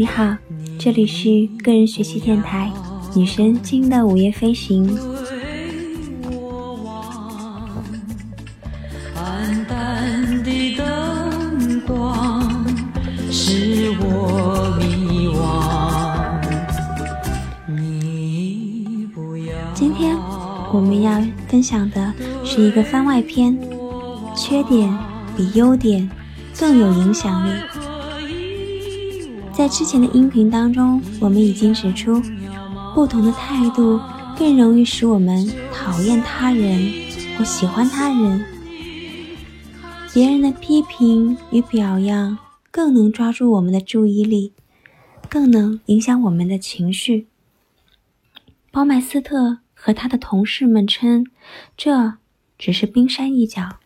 你好，这里是个人学习电台女神经的午夜飞行。今天我们要分享的是一个番外篇，缺点比优点更有影响力。在之前的音频当中，我们已经指出，不同的态度更容易使我们讨厌他人或喜欢他人。别人的批评与表扬更能抓住我们的注意力，更能影响我们的情绪。包麦斯特和他的同事们称，这只是冰山一角。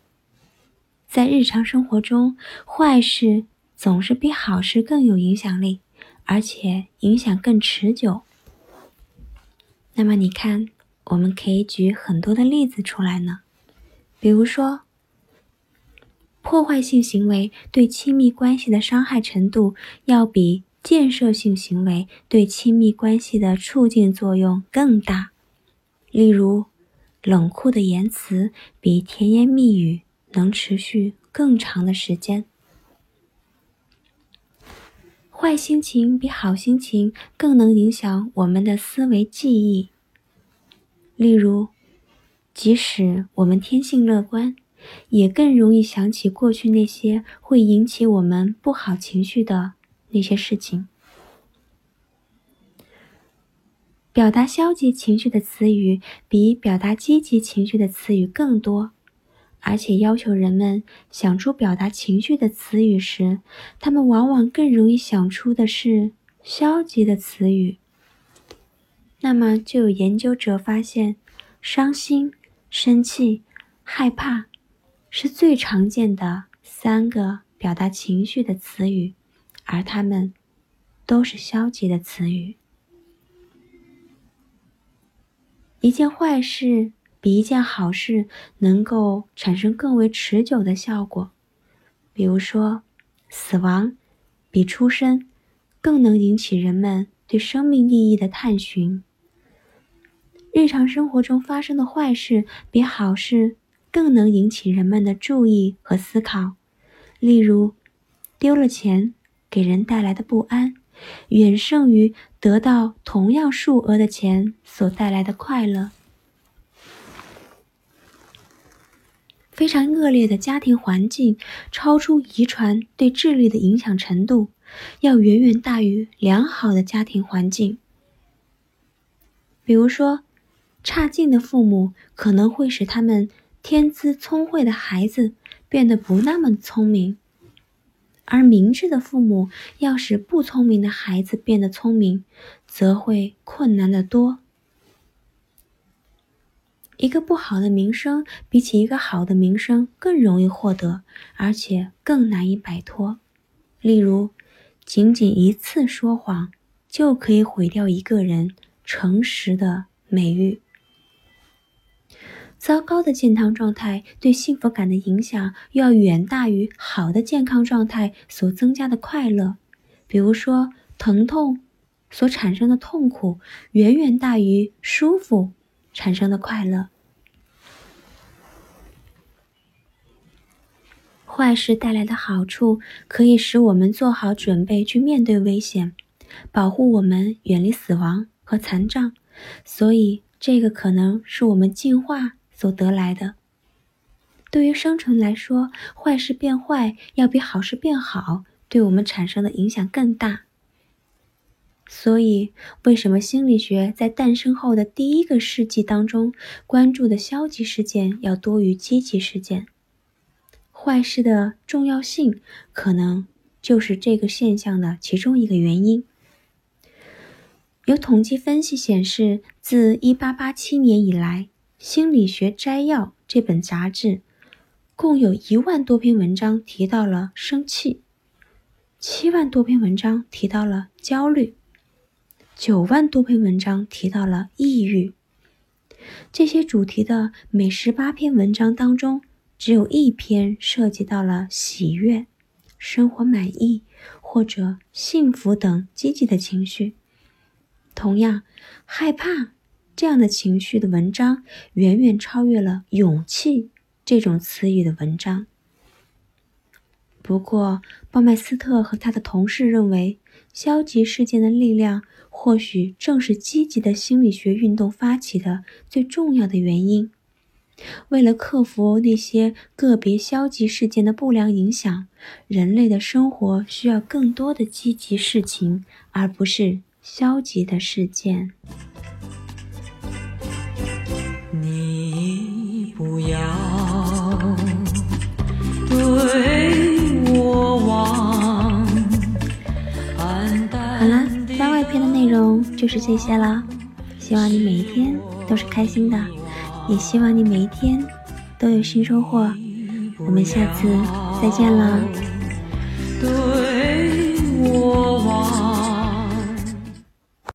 在日常生活中，坏事。总是比好事更有影响力，而且影响更持久。那么你看，我们可以举很多的例子出来呢。比如说，破坏性行为对亲密关系的伤害程度，要比建设性行为对亲密关系的促进作用更大。例如，冷酷的言辞比甜言蜜语能持续更长的时间。坏心情比好心情更能影响我们的思维记忆。例如，即使我们天性乐观，也更容易想起过去那些会引起我们不好情绪的那些事情。表达消极情绪的词语比表达积极情绪的词语更多。而且要求人们想出表达情绪的词语时，他们往往更容易想出的是消极的词语。那么，就有研究者发现，伤心、生气、害怕是最常见的三个表达情绪的词语，而它们都是消极的词语。一件坏事。比一件好事能够产生更为持久的效果，比如说，死亡比出生更能引起人们对生命意义的探寻。日常生活中发生的坏事比好事更能引起人们的注意和思考，例如，丢了钱给人带来的不安，远胜于得到同样数额的钱所带来的快乐。非常恶劣的家庭环境，超出遗传对智力的影响程度，要远远大于良好的家庭环境。比如说，差劲的父母可能会使他们天资聪慧的孩子变得不那么聪明，而明智的父母要使不聪明的孩子变得聪明，则会困难得多。一个不好的名声，比起一个好的名声更容易获得，而且更难以摆脱。例如，仅仅一次说谎，就可以毁掉一个人诚实的美誉。糟糕的健康状态对幸福感的影响，要远大于好的健康状态所增加的快乐。比如说，疼痛所产生的痛苦，远远大于舒服产生的快乐。坏事带来的好处，可以使我们做好准备去面对危险，保护我们远离死亡和残障。所以，这个可能是我们进化所得来的。对于生存来说，坏事变坏要比好事变好，对我们产生的影响更大。所以，为什么心理学在诞生后的第一个世纪当中，关注的消极事件要多于积极事件？坏事的重要性，可能就是这个现象的其中一个原因。有统计分析显示，自1887年以来，《心理学摘要》这本杂志，共有一万多篇文章提到了生气，七万多篇文章提到了焦虑，九万多篇文章提到了抑郁。这些主题的每十八篇文章当中，只有一篇涉及到了喜悦、生活满意或者幸福等积极的情绪。同样，害怕这样的情绪的文章远远超越了勇气这种词语的文章。不过，鲍麦斯特和他的同事认为，消极事件的力量或许正是积极的心理学运动发起的最重要的原因。为了克服那些个别消极事件的不良影响，人类的生活需要更多的积极事情，而不是消极的事件。你不要对我望。好了，番外篇的内容就是这些了。希望你每一天都是开心的。也希望你每一天都有新收获，我们下次再见了。